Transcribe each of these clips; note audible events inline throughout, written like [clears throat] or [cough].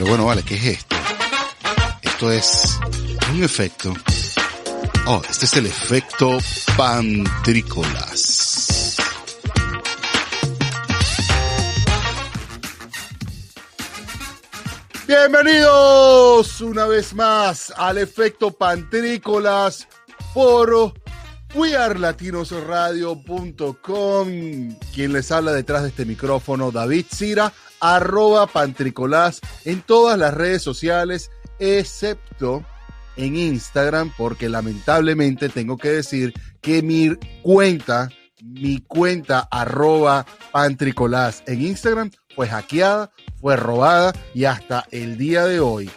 Pero bueno, vale, ¿qué es esto? Esto es un efecto. Oh, este es el efecto pantrícolas. Bienvenidos una vez más al efecto pantrícolas por wearlatinosradio.com. Quien les habla detrás de este micrófono, David Cira, arroba pantricolás en todas las redes sociales, excepto en Instagram, porque lamentablemente tengo que decir que mi cuenta, mi cuenta arroba pantricolás en Instagram fue hackeada, fue robada y hasta el día de hoy,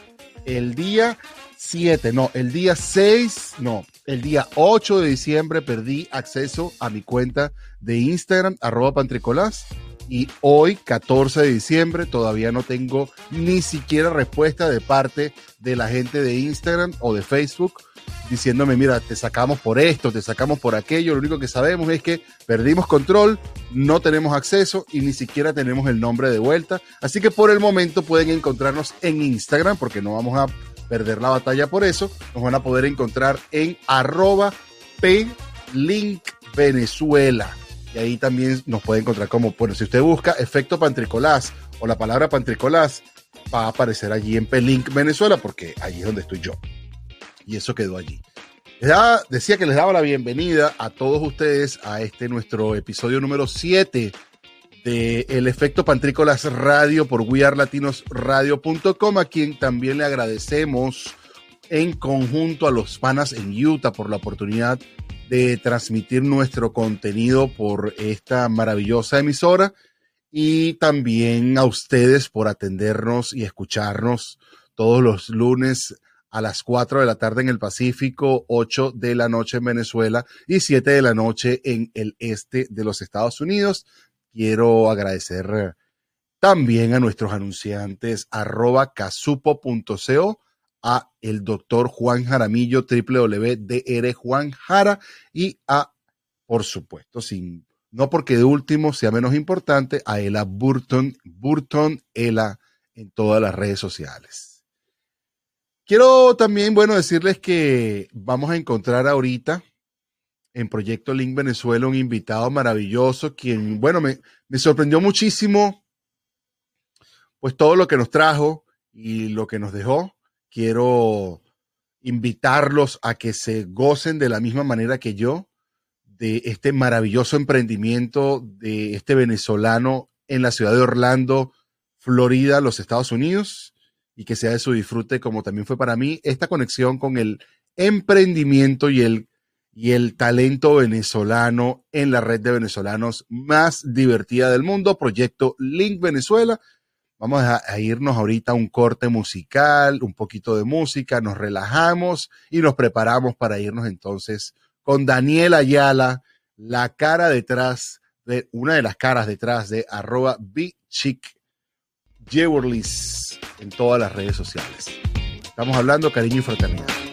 el día 7, no, el día 6, no, el día 8 de diciembre perdí acceso a mi cuenta de Instagram, arroba pantricolás. Y hoy, 14 de diciembre, todavía no tengo ni siquiera respuesta de parte de la gente de Instagram o de Facebook diciéndome, mira, te sacamos por esto, te sacamos por aquello. Lo único que sabemos es que perdimos control, no tenemos acceso y ni siquiera tenemos el nombre de vuelta. Así que por el momento pueden encontrarnos en Instagram porque no vamos a perder la batalla por eso. Nos van a poder encontrar en arroba Venezuela. Y ahí también nos puede encontrar como, bueno, si usted busca efecto pantricolás o la palabra pantricolás, va a aparecer allí en Pelink Venezuela porque allí es donde estoy yo. Y eso quedó allí. decía que les daba la bienvenida a todos ustedes a este nuestro episodio número 7 de El Efecto Pantrícolas Radio por wearlatinosradio.com, a quien también le agradecemos en conjunto a los panas en Utah por la oportunidad de transmitir nuestro contenido por esta maravillosa emisora y también a ustedes por atendernos y escucharnos todos los lunes a las 4 de la tarde en el Pacífico, 8 de la noche en Venezuela y 7 de la noche en el este de los Estados Unidos. Quiero agradecer también a nuestros anunciantes arroba casupo.co, a el doctor Juan Jaramillo, www.dr Juan Jara, y a, por supuesto, sin, no porque de último sea menos importante, a Ela Burton, Burton Ela en todas las redes sociales. Quiero también, bueno, decirles que vamos a encontrar ahorita en Proyecto Link Venezuela, un invitado maravilloso, quien, bueno, me sorprendió muchísimo, pues todo lo que nos trajo y lo que nos dejó. Quiero invitarlos a que se gocen de la misma manera que yo de este maravilloso emprendimiento de este venezolano en la ciudad de Orlando, Florida, los Estados Unidos, y que sea de su disfrute como también fue para mí esta conexión con el emprendimiento y el y el talento venezolano en la red de venezolanos más divertida del mundo, Proyecto Link Venezuela. Vamos a, irnos ahorita a un corte musical, un poquito de música, nos relajamos y nos preparamos para irnos entonces con Daniel Ayala, la cara detrás de una de las caras detrás de arroba Chic en todas las redes sociales. Estamos hablando cariño y fraternidad.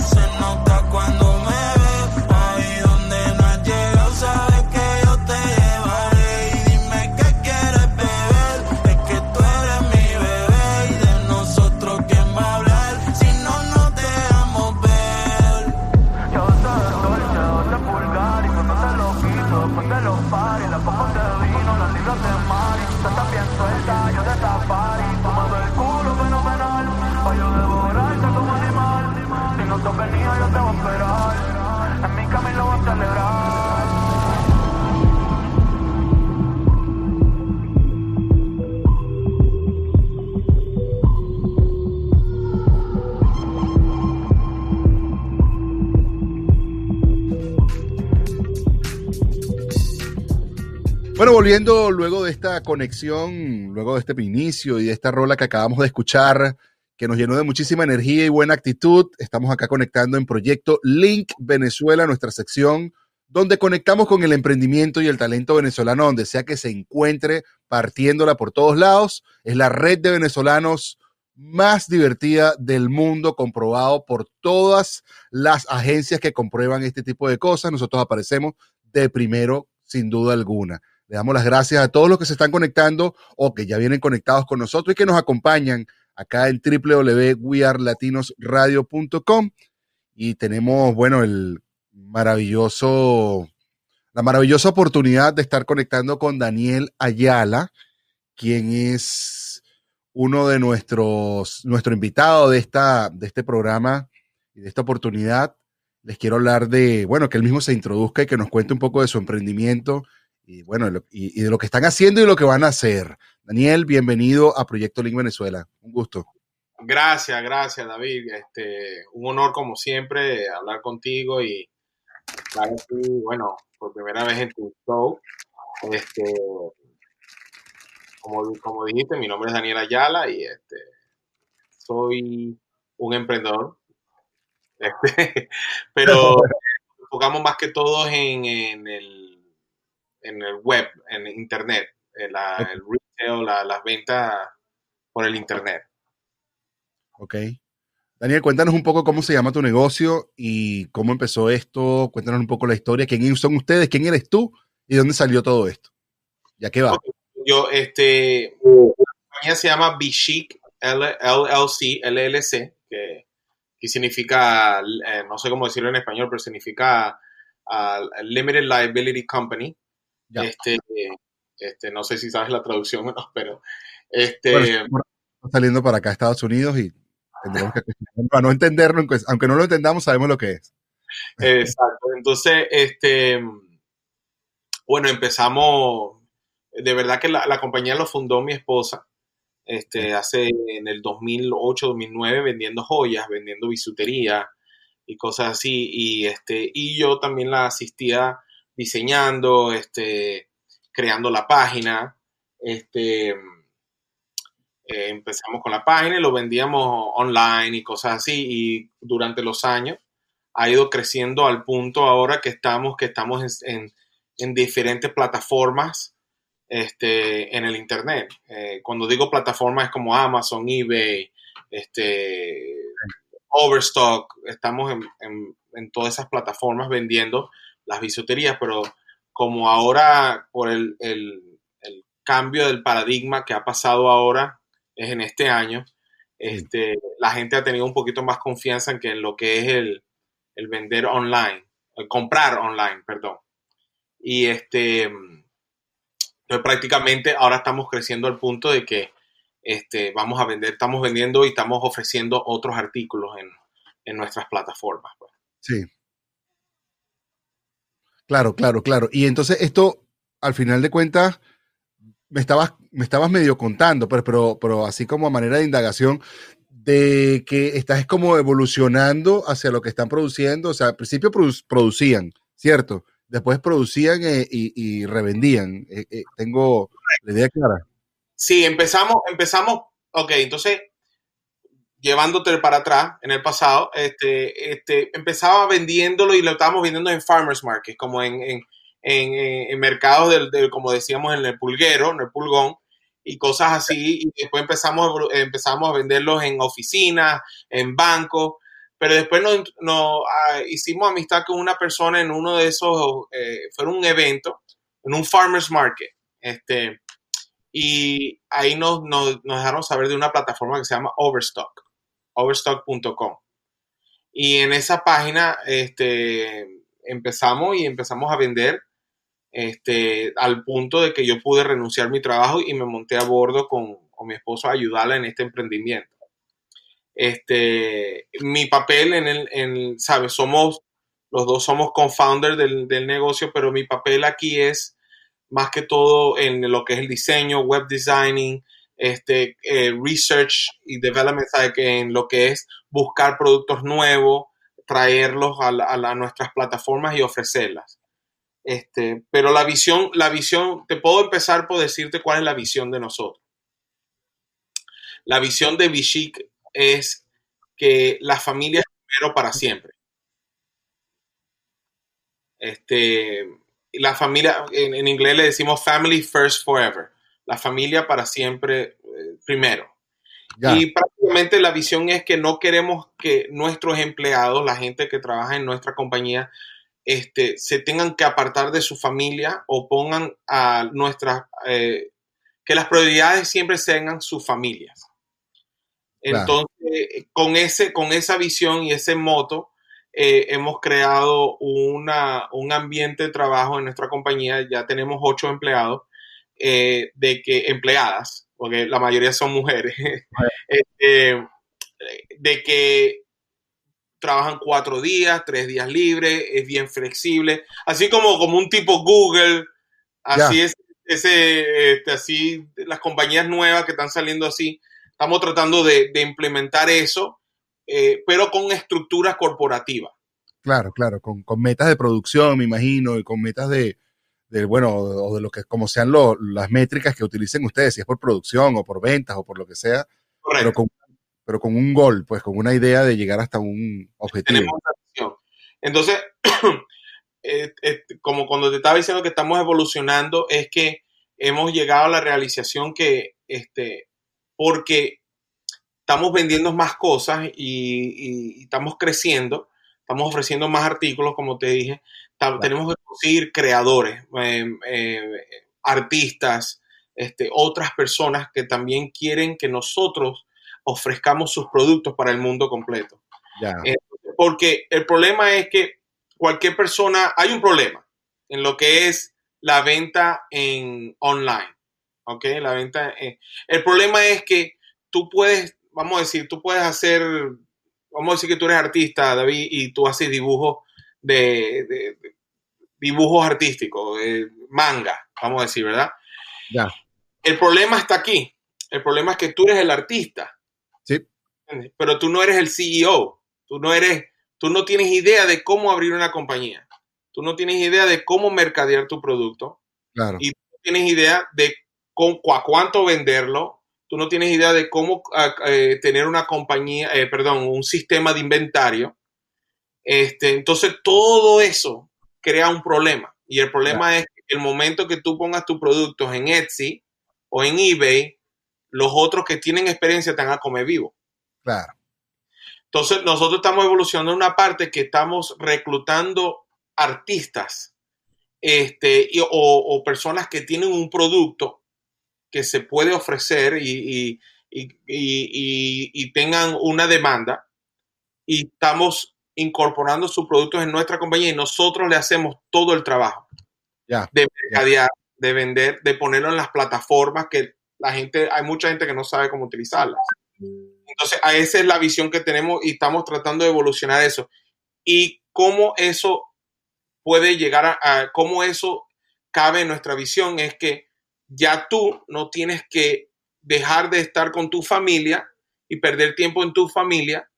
Bueno, volviendo luego de esta conexión, luego de este inicio y de esta rola que acabamos de escuchar, que nos llenó de muchísima energía y buena actitud, estamos acá conectando en Proyecto Link Venezuela, nuestra sección donde conectamos con el emprendimiento y el talento venezolano, donde sea que se encuentre, partiéndola por todos lados. Es la red de venezolanos más divertida del mundo, comprobado por todas las agencias que comprueban este tipo de cosas. Nosotros aparecemos de primero, sin duda alguna. Le damos las gracias a todos los que se están conectando o que ya vienen conectados con nosotros y que nos acompañan acá en www.wearlatinosradio.com y tenemos, bueno, el maravilloso, la maravillosa oportunidad de estar conectando con Daniel Ayala, quien es uno de nuestros, nuestro invitado de, esta, de este programa y de esta oportunidad. Les quiero hablar de, bueno, que él mismo se introduzca y que nos cuente un poco de su emprendimiento y, bueno, y, y de lo que están haciendo y lo que van a hacer. Daniel, bienvenido a Proyecto Link Venezuela. Un gusto. Gracias, gracias David. Este, un honor como siempre hablar contigo y estar aquí, bueno, por primera vez en tu show. Este, como, como dijiste, mi nombre es Daniel Ayala y este, soy un emprendedor. Este, [laughs] pero [laughs] enfocamos más que todo en, en el, en el web, en internet, en la, el retail, la- las ventas por el internet. Ok. Daniel, cuéntanos un poco cómo se llama tu negocio y cómo empezó esto. Cuéntanos un poco la historia. ¿Quién son ustedes? ¿Quién eres tú? ¿Y dónde salió todo esto? Ya que va. Yo, este, la compañía se llama Bichic LLC, LLC, que, que significa, eh, no sé cómo decirlo en español, pero significa ah, Limited Liability Company. Ya. Este, este, no sé si sabes la traducción o no, pero este, Bueno, saliendo para acá a Estados Unidos y tendremos que acostumbrarnos a no entenderlo, aunque- aunque no lo entendamos, sabemos lo que es. Exacto. Entonces, este, bueno, empezamos, de verdad que la, la compañía lo fundó mi esposa, este, hace en el 2008, 2009, vendiendo joyas, vendiendo bisutería y cosas así, y este, y yo también la asistía diseñando, este, creando la página, este, eh, empezamos con la página y lo vendíamos online y cosas así, y durante los años ha ido creciendo al punto ahora que estamos, que estamos en, en- en diferentes plataformas este, en el Internet. Eh, cuando digo plataformas es como Amazon, eBay, este, Overstock, estamos en, en- en todas esas plataformas vendiendo las bisuterías, pero como ahora por el, el- el cambio del paradigma que ha pasado ahora, es en este año, este, la gente ha tenido un poquito más confianza en que en lo que es el, el vender online, el comprar online, perdón. Y este Entonces, prácticamente ahora estamos creciendo al punto de que este, vamos a vender, estamos vendiendo y estamos ofreciendo otros artículos en, en nuestras plataformas. pues. Sí. Claro, claro, claro. Y entonces esto, al final de cuentas, me estabas, me estabas medio contando, pero, pero, pero así como a manera de indagación, de que estás como evolucionando hacia lo que están produciendo. O sea, al principio produ- producían, ¿cierto? Después producían eh, y, revendían. Eh, eh, tengo idea clara. Sí, empezamos, empezamos, ok, entonces, llevándote para atrás en el pasado, este, este, empezaba vendiéndolo y lo estábamos vendiendo en farmers market, como en, en, en, en mercados del, del- como decíamos, en el pulguero, en el pulgón, y cosas así, y después empezamos, empezamos a venderlos en oficinas, en bancos, pero después nos, nos, ah, hicimos amistad con una persona en uno de esos, eh, fue un evento, en un farmers market, este, y ahí nos, nos, nos dejaron saber de una plataforma que se llama Overstock, overstock.com. Y en esa página este, empezamos y empezamos a vender este, al punto de que yo pude renunciar a mi trabajo y me monté a bordo con, con mi esposo a ayudarla en este emprendimiento. Este, mi papel en el, en, ¿sabes? Somos, los dos somos co-founders del, del negocio, pero mi papel aquí es más que todo en lo que es el diseño, web designing, este, eh, research y development, en lo que es buscar productos nuevos, traerlos a, a nuestras plataformas y ofrecerlas. Este, pero la visión, la visión, te puedo empezar por decirte cuál es la visión de nosotros. La visión de Bishik es que la familia es primero para siempre. Este, la familia, en, en inglés le decimos family first forever. La familia para siempre eh, primero. Ya, Y prácticamente la visión es que no queremos que nuestros empleados, la gente que trabaja en nuestra compañía, este, se tengan que apartar de su familia o pongan a nuestras, eh, que las prioridades siempre sean sus familias. Claro. Entonces, con, ese, con esa visión y ese moto, eh, hemos creado una, un ambiente de trabajo en nuestra compañía. Ya tenemos ocho empleados, eh, de que empleadas, porque la mayoría son mujeres, [laughs] este, de que trabajan cuatro días, tres días libres, es bien flexible, así como, como un tipo Google, así es, ese, este, así las compañías nuevas que están saliendo así, estamos tratando de, de implementar eso, eh, pero con estructuras corporativas. claro, claro, con, con metas de producción, me imagino, y con metas de, de bueno, o de lo que, como sean lo- las métricas que utilicen ustedes, si es por producción o por ventas o por lo que sea, pero con, pero con un gol, pues con una idea de llegar hasta un objetivo. tenemos esa visión. Entonces, [clears throat] eh, eh, como cuando te estaba diciendo que estamos evolucionando, es que hemos llegado a la realización que, este, porque estamos vendiendo más cosas y, y- y estamos creciendo, estamos ofreciendo más artículos, como te dije, tenemos que conseguir creadores, eh, eh, artistas, este, otras personas que también quieren que nosotros ofrezcamos sus productos para el mundo completo. Ya, Eh, porque el problema es que cualquier persona, hay un problema en lo que es la venta en online. ¿Ok? La venta. en- el problema es que tú puedes, vamos a decir, tú puedes hacer, vamos a decir que tú eres artista, David, y tú haces dibujos de, de- de- dibujos artísticos, manga, vamos a decir, ¿verdad? ya, El problema está aquí. El problema es que tú eres el artista. sí. Pero tú no eres el CEO. Tú no eres, tú no tienes idea de cómo abrir una compañía. Tú no tienes idea de cómo mercadear tu producto. claro, Y tú tienes idea de con, a cuánto venderlo. Tú no tienes idea de cómo ah, eh, tener una compañía, eh, perdón, un sistema de inventario. Este, entonces, todo eso crea un problema. Y el problema es que el momento que tú pongas tus productos en Etsy o en eBay, los otros que tienen experiencia te van a comer vivo. claro, Entonces, nosotros estamos evolucionando en una parte que estamos reclutando artistas este, y- o, o personas que tienen un producto que se puede ofrecer y- y- y tengan una demanda y estamos incorporando sus productos en nuestra compañía y nosotros le hacemos todo el trabajo de mercadear, de vender, de ponerlo en las plataformas que la gente, hay mucha gente que no sabe cómo utilizarlas. Entonces, a esa es la visión que tenemos y estamos tratando de evolucionar eso. Y cómo eso puede llegar a, a cómo eso cabe en nuestra visión es que ya tú no tienes que dejar de estar con tu familia y perder tiempo en tu familia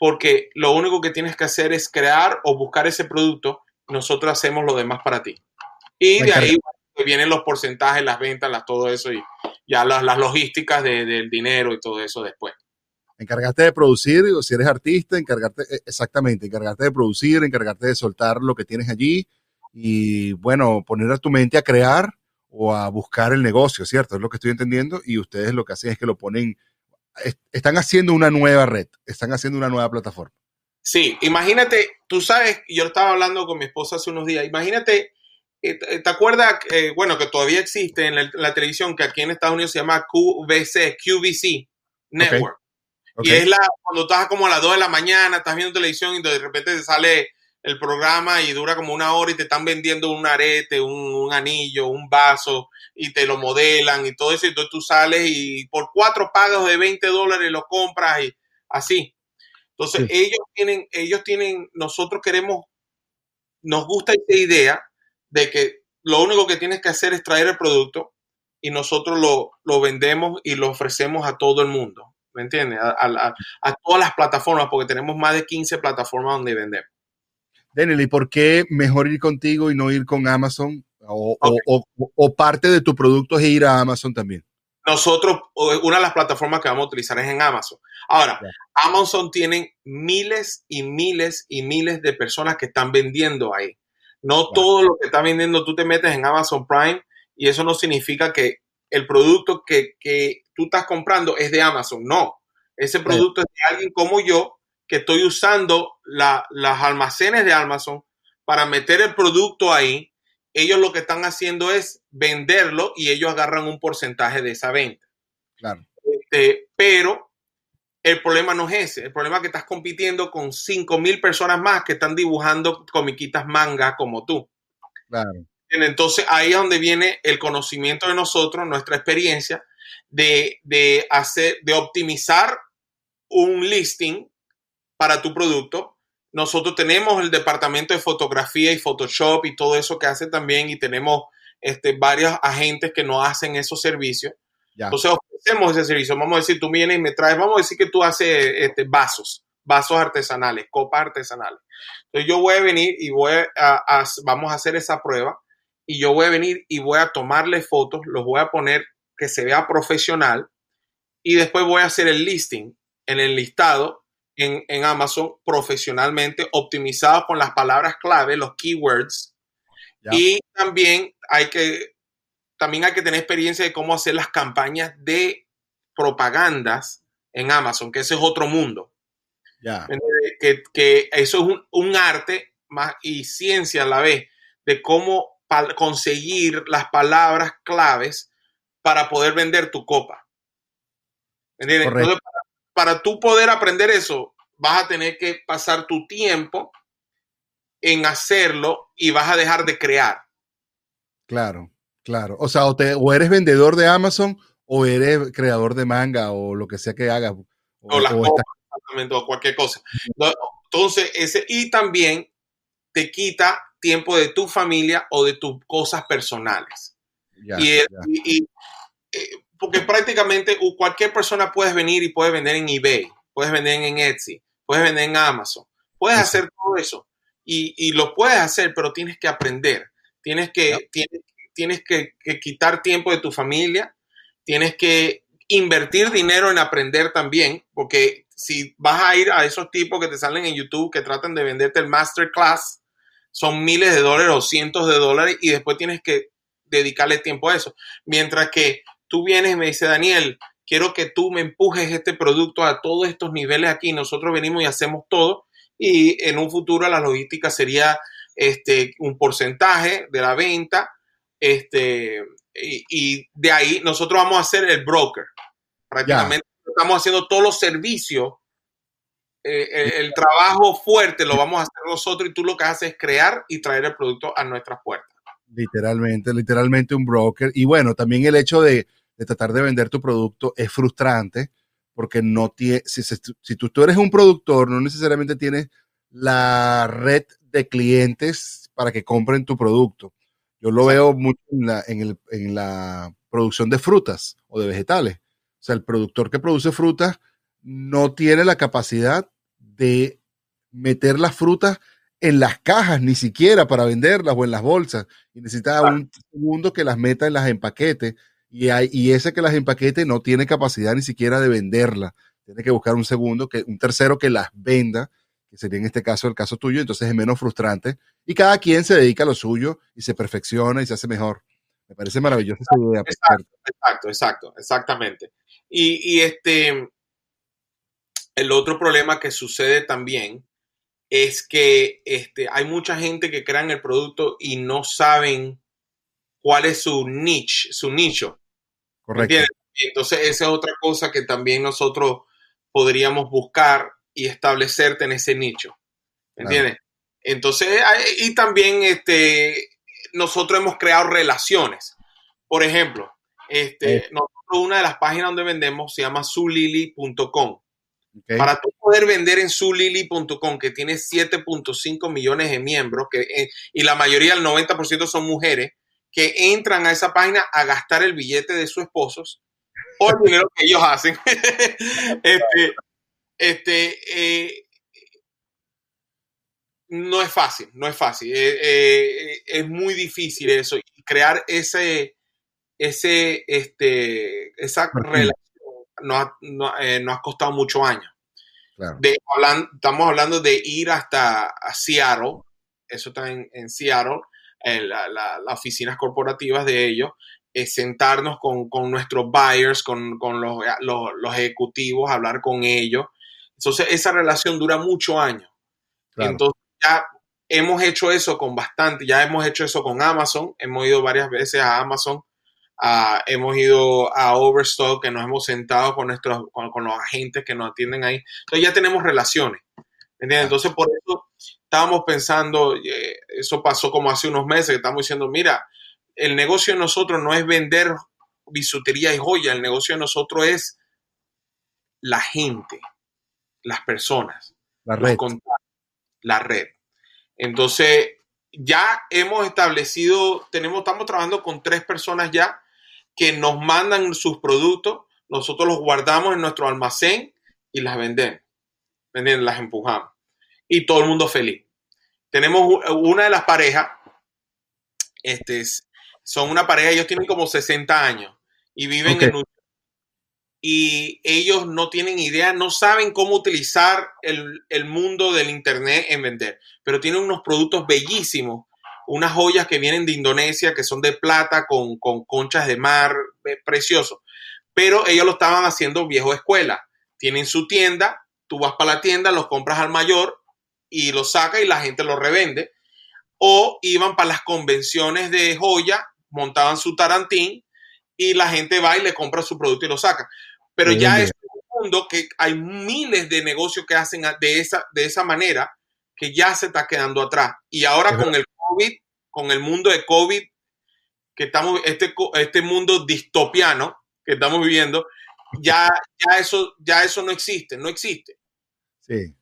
porque lo único que tienes que hacer es crear o buscar ese producto. Nosotros hacemos lo demás para ti. Y de ahí vienen los porcentajes, las ventas, las, todo eso y ya las, las logísticas de- del dinero y todo eso después. Encargarte de producir, o si eres artista, encargarte, eh, exactamente, encargarte de producir, encargarte de soltar lo que tienes allí y, bueno, poner a tu mente a crear o a buscar el negocio, ¿cierto? Es lo que estoy entendiendo y ustedes lo que hacen es que lo ponen, están haciendo una nueva red, están haciendo una nueva plataforma. Sí, imagínate, tú sabes, yo estaba hablando con mi esposa hace unos días, imagínate, eh, ¿te acuerdas, eh, bueno, que todavía existe en la, la televisión, que aquí en Estados Unidos se llama QVC, QVC Network? Y es la, cuando estás como a las 2 de la mañana, estás viendo televisión y de repente te sale el programa y dura como una hora y te están vendiendo un arete, un, un anillo, un vaso y te lo modelan y todo eso. Y entonces tú sales y por cuatro pagos de 20 dólares lo compras y así. Entonces Sí. ellos tienen, ellos tienen, nosotros queremos, nos gusta esta idea de que lo único que tienes que hacer es traer el producto y nosotros lo, lo vendemos y lo ofrecemos a todo el mundo. ¿Me entiendes? A, a- a- a todas las plataformas, porque tenemos más de 15 plataformas donde vendemos. Daniel, ¿y por qué mejor ir contigo y no ir con Amazon? O, o- Ok. o- o parte de tu producto es ir a Amazon también. Nosotros, una de las plataformas que vamos a utilizar es en Amazon. Ahora. Amazon tiene miles y miles y miles de personas que están vendiendo ahí. No todo lo que está vendiendo, tú te metes en Amazon Prime y eso no significa que el producto que, que tú estás comprando es de Amazon. No, ese producto es de alguien como yo que estoy usando la- las almacenes de Amazon para meter el producto ahí. Ellos lo que están haciendo es venderlo y ellos agarran un porcentaje de esa venta. Claro. Este, pero el problema no es ese. El problema es que estás compitiendo con 5 mil personas más que están dibujando comiquitas manga como tú. Claro. Entonces ahí es donde viene el conocimiento de nosotros, nuestra experiencia de, de hacer, de optimizar un listing para tu producto. Nosotros tenemos el departamento de fotografía y Photoshop y todo eso que hace también y tenemos este, varios agentes que nos hacen esos servicios. Ya. Entonces ofrecemos ese servicio. Vamos a decir, tú vienes y me traes, vamos a decir que tú haces este, vasos, vasos artesanales, copas artesanales. Entonces yo voy a venir y voy a, a- vamos a hacer esa prueba y yo voy a venir y voy a tomarle fotos, los voy a poner que se vea profesional y después voy a hacer el listing en el listado en, en Amazon profesionalmente, optimizado con las palabras clave, los keywords. Ya. Y también hay que también hay que tener experiencia de cómo hacer las campañas de propagandas en Amazon, que ese es otro mundo. Que, que eso es un, un arte más y ciencia a la vez de cómo conseguir las palabras claves para poder vender tu copa. ¿Entiendes? Entonces, para, tú poder aprender eso, vas a tener que pasar tu tiempo en hacerlo y vas a dejar de crear. Claro, claro. O sea, o, te- o eres vendedor de Amazon o eres creador de manga o lo que sea que hagas. O, o las o exactamente, o cualquier cosa. Entonces, ese, y también te quita tiempo de tu familia o de tus cosas personales. ya, y, ya. y- y, eh, porque prácticamente cualquier persona puedes venir y puedes vender en eBay, puedes vender en Etsy, puedes vender en Amazon, puedes Sí. hacer todo eso. Y, y lo puedes hacer, pero tienes que aprender. Tienes que, tienes, tienes que, que quitar tiempo de tu familia, tienes que invertir dinero en aprender también, porque si vas a ir a esos tipos que te salen en YouTube que tratan de venderte el masterclass, son miles de dólares o cientos de dólares y después tienes que dedicarle tiempo a eso. Mientras que tú vienes y me dices, Daniel, quiero que tú me empujes este producto a todos estos niveles aquí. Nosotros venimos y hacemos todo y en un futuro la logística sería este, un porcentaje de la venta este, y, y de ahí nosotros vamos a ser el broker. Prácticamente estamos haciendo todos los servicios. eh, el, el trabajo fuerte lo vamos a hacer nosotros y tú lo que haces es crear y traer el producto a nuestras puertas. Literalmente, literalmente un broker. Y bueno, también el hecho de, de tratar de vender tu producto es frustrante porque no tiene, si, si, si tú, tú, eres un productor, no necesariamente tienes la red de clientes para que compren tu producto. Yo lo veo mucho en la, en, el, en la producción de frutas o de vegetales. O sea, el productor que produce frutas no tiene la capacidad de meter las frutas en las cajas, ni siquiera para venderlas o en las bolsas. Y necesita un segundo que las meta en las empaquetes. Y, hay, y ese que las empaquete no tiene capacidad ni siquiera de venderla. Tiene que buscar un segundo, que, un tercero que las venda, que sería en este caso el caso tuyo. Entonces es menos frustrante. Y cada quien se dedica a lo suyo y se perfecciona y se hace mejor. Me parece maravilloso esa idea. Exacto, exacto, exacto, exactamente. Y, y este, el otro problema que sucede también es que este, hay mucha gente que crea en el producto y no saben cuál es su niche, su nicho. Correcto. ¿entiendes? Entonces, esa es otra cosa que también nosotros podríamos buscar y establecerte en ese nicho. ¿Entiendes? Claro. Entonces, y también este, nosotros hemos creado relaciones. Por ejemplo, este, eh. nosotros una de las páginas donde vendemos se llama sulili.com. Okay. Para tú poder vender en sulili.com, que tiene 7.5 millones de miembros, que, eh, y la mayoría, el 90% son mujeres, que entran a esa página a gastar el billete de sus esposos o el dinero que ellos hacen. [laughs] este, este, eh, no es fácil, no es fácil. Eh, eh, es muy difícil eso. Y crear ese, ese, este, esa relación nos, no, eh, nos ha costado muchos años. Claro. De, hablan, estamos hablando de ir hasta a Seattle, eso está en, en Seattle, la, la, las oficinas corporativas de ellos, es sentarnos con, con nuestros buyers, con, con los, los, los, ejecutivos, hablar con ellos. Entonces, esa relación dura muchos años. Claro. Entonces, ya hemos hecho eso con bastante, ya hemos hecho eso con Amazon, hemos ido varias veces a Amazon hemos ido a Overstock, que nos hemos sentado con, nuestros, con, con, los agentes que nos atienden ahí. Entonces ya tenemos relaciones. ¿entiendes? Entonces por eso estábamos pensando, eh, eso pasó como hace unos meses, que estamos diciendo, mira, el negocio de nosotros no es vender bisutería y joya, el negocio de nosotros es la gente, las personas, la red. la red. Entonces, ya hemos establecido, tenemos, estamos trabajando con tres personas ya que nos mandan sus productos, nosotros los guardamos en nuestro almacén y las vendemos. ¿Venden? Las empujamos. Y todo el mundo feliz. Tenemos una de las parejas, este, son una pareja, ellos tienen como 60 años y viven okay. en un y ellos no tienen idea, no saben cómo utilizar el, el, mundo del Internet en vender, pero tienen unos productos bellísimos, unas joyas que vienen de Indonesia, que son de plata con, con conchas de mar, eh, precioso, pero ellos lo estaban haciendo viejo escuela. Tienen su tienda, tú vas para la tienda, los compras al mayor y los sacas y la gente los revende. O iban para las convenciones de joya, montaban su tarantín y la gente va y le compra su producto y lo saca. Pero ya es un mundo que hay miles de negocios que hacen de esa, de esa manera que ya se está quedando atrás. Y ahora con el COVID, con el mundo de COVID, que estamos, este, este mundo distopiano que estamos viviendo, ya, ya, eso, ya eso no existe, no existe. Sí.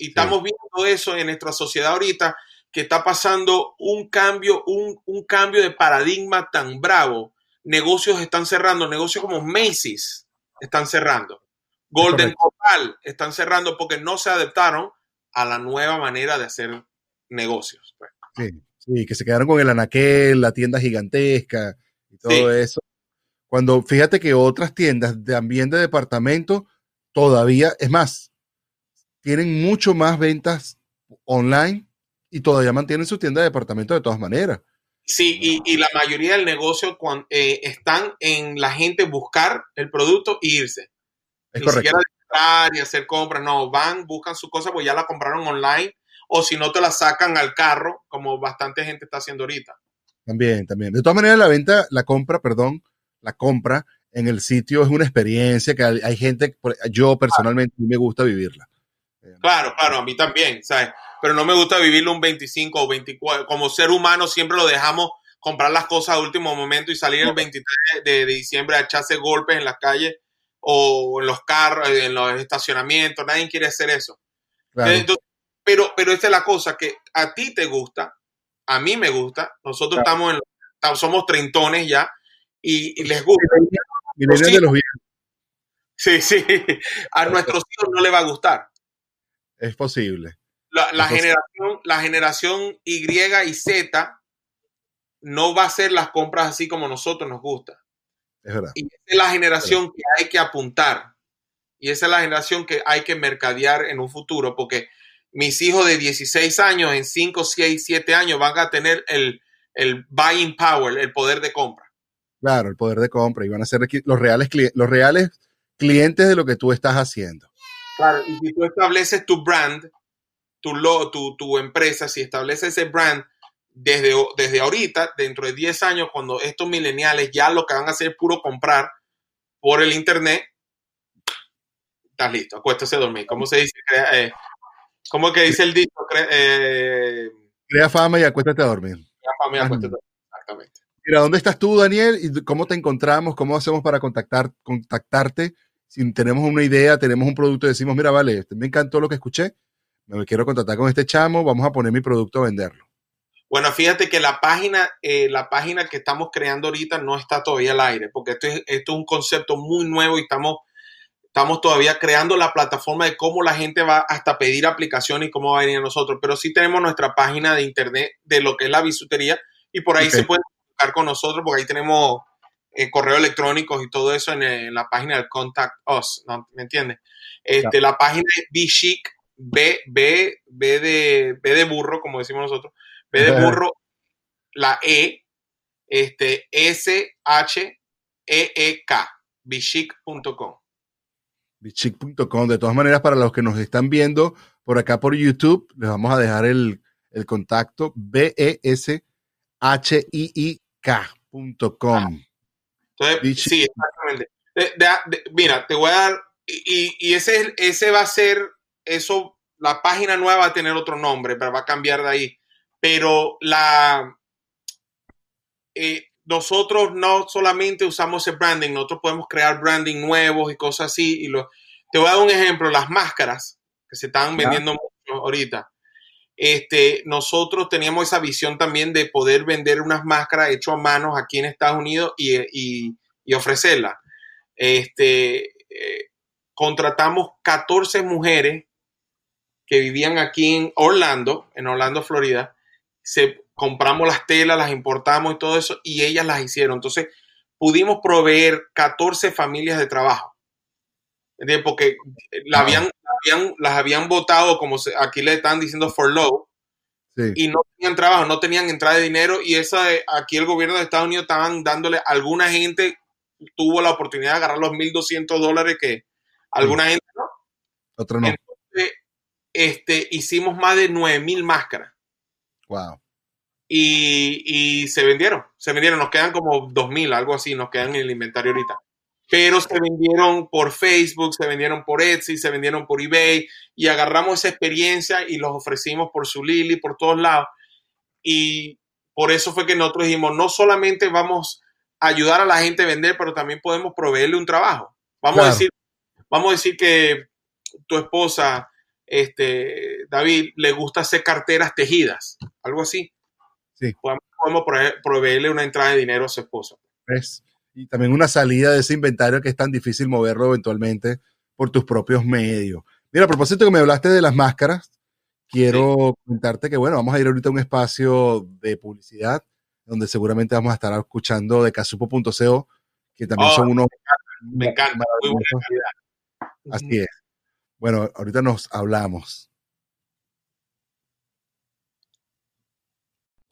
Y estamos viendo eso en nuestra sociedad ahorita, que está pasando un cambio, un, un cambio de paradigma tan bravo. Negocios están cerrando, negocios como Macy's están cerrando. Golden Corral están cerrando porque no se adaptaron a la nueva manera de hacer negocios. Pues. Sí, sí, que se quedaron con el anaquel, la tienda gigantesca y todo sí. eso. Cuando fíjate que otras tiendas también de departamento todavía, es más, tienen mucho más ventas online y todavía mantienen su tienda de departamento de todas maneras. Sí, y, y, la mayoría del negocio cuando, eh, están en la gente buscar el producto e irse. Es Ni correcto. siquiera entrar y hacer compras, no, van, buscan su cosa, pues ya la compraron online, o si no te la sacan al carro, como bastante gente está haciendo ahorita. También, también. De todas maneras, la venta, la compra, perdón, la compra en el sitio es una experiencia que hay, hay gente, yo personalmente me gusta vivirla. Claro, claro, a mí también, ¿sabes? Pero no me gusta vivirlo un 25 o 24. Como ser humano siempre lo dejamos comprar las cosas a último momento y salir el 23 de, de diciembre a echarse golpes en las calles o en los carros, en los estacionamientos. Nadie quiere hacer eso. Claro. Entonces, pero, pero esta es la cosa, que a ti te gusta, a mí me gusta, nosotros Claro. estamos en, somos treintones ya y, y les gusta. De los. Sí, sí, [laughs] a nuestros hijos no les va a gustar. Es posible. La, generación, la generación Y y Z no va a hacer las compras así como nosotros nos gusta. Es verdad. Y esa es la generación que hay que apuntar. Y esa es la generación que hay que mercadear en un futuro, porque mis hijos de 16 años, en 5, 6, 7 años, van a tener el, el buying power, el poder de compra. Claro, el poder de compra. Y van a ser los reales, los reales clientes de lo que tú estás haciendo. Claro, y si tú estableces tu brand, tu, lo, tu, tu empresa, si estableces ese brand desde, desde ahorita, dentro de 10 años, cuando estos millennials ya lo que van a hacer es puro comprar por el internet, estás listo, acuéstase a dormir. ¿Cómo se dice? Crea- eh, ¿Cómo que dice el dicho? Eh, Crea fama y acuéstate a dormir. la familia, acuérdate a dormir. Exactamente. Mira, ¿dónde estás tú, Daniel? ¿Y cómo te encontramos? ¿Cómo hacemos para contactar, contactarte? Si tenemos una idea, tenemos un producto y decimos, mira, vale, me encantó lo que escuché, me quiero contactar con este chamo, vamos a poner mi producto a venderlo. Bueno, fíjate que la página, eh, la página que estamos creando ahorita no está todavía al aire, porque esto es, esto es un concepto muy nuevo y estamos, estamos todavía creando la plataforma de cómo la gente va hasta pedir aplicaciones y cómo va a venir a nosotros. Pero sí tenemos nuestra página de internet de lo que es la bisutería y por ahí se pueden comunicar con nosotros, porque ahí tenemos eh, correo electrónicos y todo eso en, en la página del Contact Us, ¿no? ¿me entiendes? Este, La página es Be Chic, B, B, B, de, B de burro, como decimos nosotros, B de burro, la E, este, S, H, E, E, K, bichic.com. bichic.com. De todas maneras, para los que nos están viendo por acá por YouTube, les vamos a dejar el, el contacto B-E-S-H-I-I-K.com. Entonces, sí, exactamente. De- de- de- mira, te voy a dar, y, y- ese, es- ese va a ser, eso, la página nueva va a tener otro nombre, pero va a cambiar de ahí. Pero la, eh, nosotros no solamente usamos ese branding, nosotros podemos crear branding nuevos y cosas así. Y lo, te voy a dar un ejemplo, las máscaras que se están vendiendo mucho ahorita. Este, nosotros teníamos esa visión también de poder vender unas máscaras hechas a manos aquí en Estados Unidos y, y, y ofrecerlas. Este, eh, contratamos 14 mujeres que vivían aquí en Orlando, en Orlando, Florida. Se, compramos las telas, las importamos y todo eso, y ellas las hicieron. Entonces, pudimos proveer 14 familias de trabajo. ¿Entiendes? Porque la habían, habían- las habían votado, como se- aquí le están diciendo, for low, Sí. y no tenían trabajo, no tenían entrada de dinero, y esa de- aquí el gobierno de Estados Unidos estaban dándole, alguna gente tuvo la oportunidad de agarrar los 1.200 dólares que alguna gente no. Entonces, este, hicimos más de 9.000 máscaras Wow. y, y se vendieron, se vendieron, nos quedan como 2.000, algo así, nos quedan en el inventario ahorita. Pero se vendieron por Facebook, se vendieron por Etsy, se vendieron por eBay y agarramos esa experiencia y los ofrecimos por Zulili, por todos lados. Y por eso fue que nosotros dijimos, no solamente vamos a ayudar a la gente a vender, pero también podemos proveerle un trabajo. Vamos a decir, vamos a decir que tu esposa, este, David, le gusta hacer carteras tejidas, algo así. Sí. Podemos, podemos prove- proveerle una entrada de dinero a su esposa. ¿Ves? Y también una salida de ese inventario que es tan difícil moverlo eventualmente por tus propios medios. Mira, a propósito que me hablaste de las máscaras, quiero comentarte que, bueno, vamos a ir ahorita a un espacio de publicidad donde seguramente vamos a estar escuchando de casupo.co, que también Oh, son unos... Me encanta, muy buena maravillosos. calidad. Así es. Bueno, ahorita nos hablamos.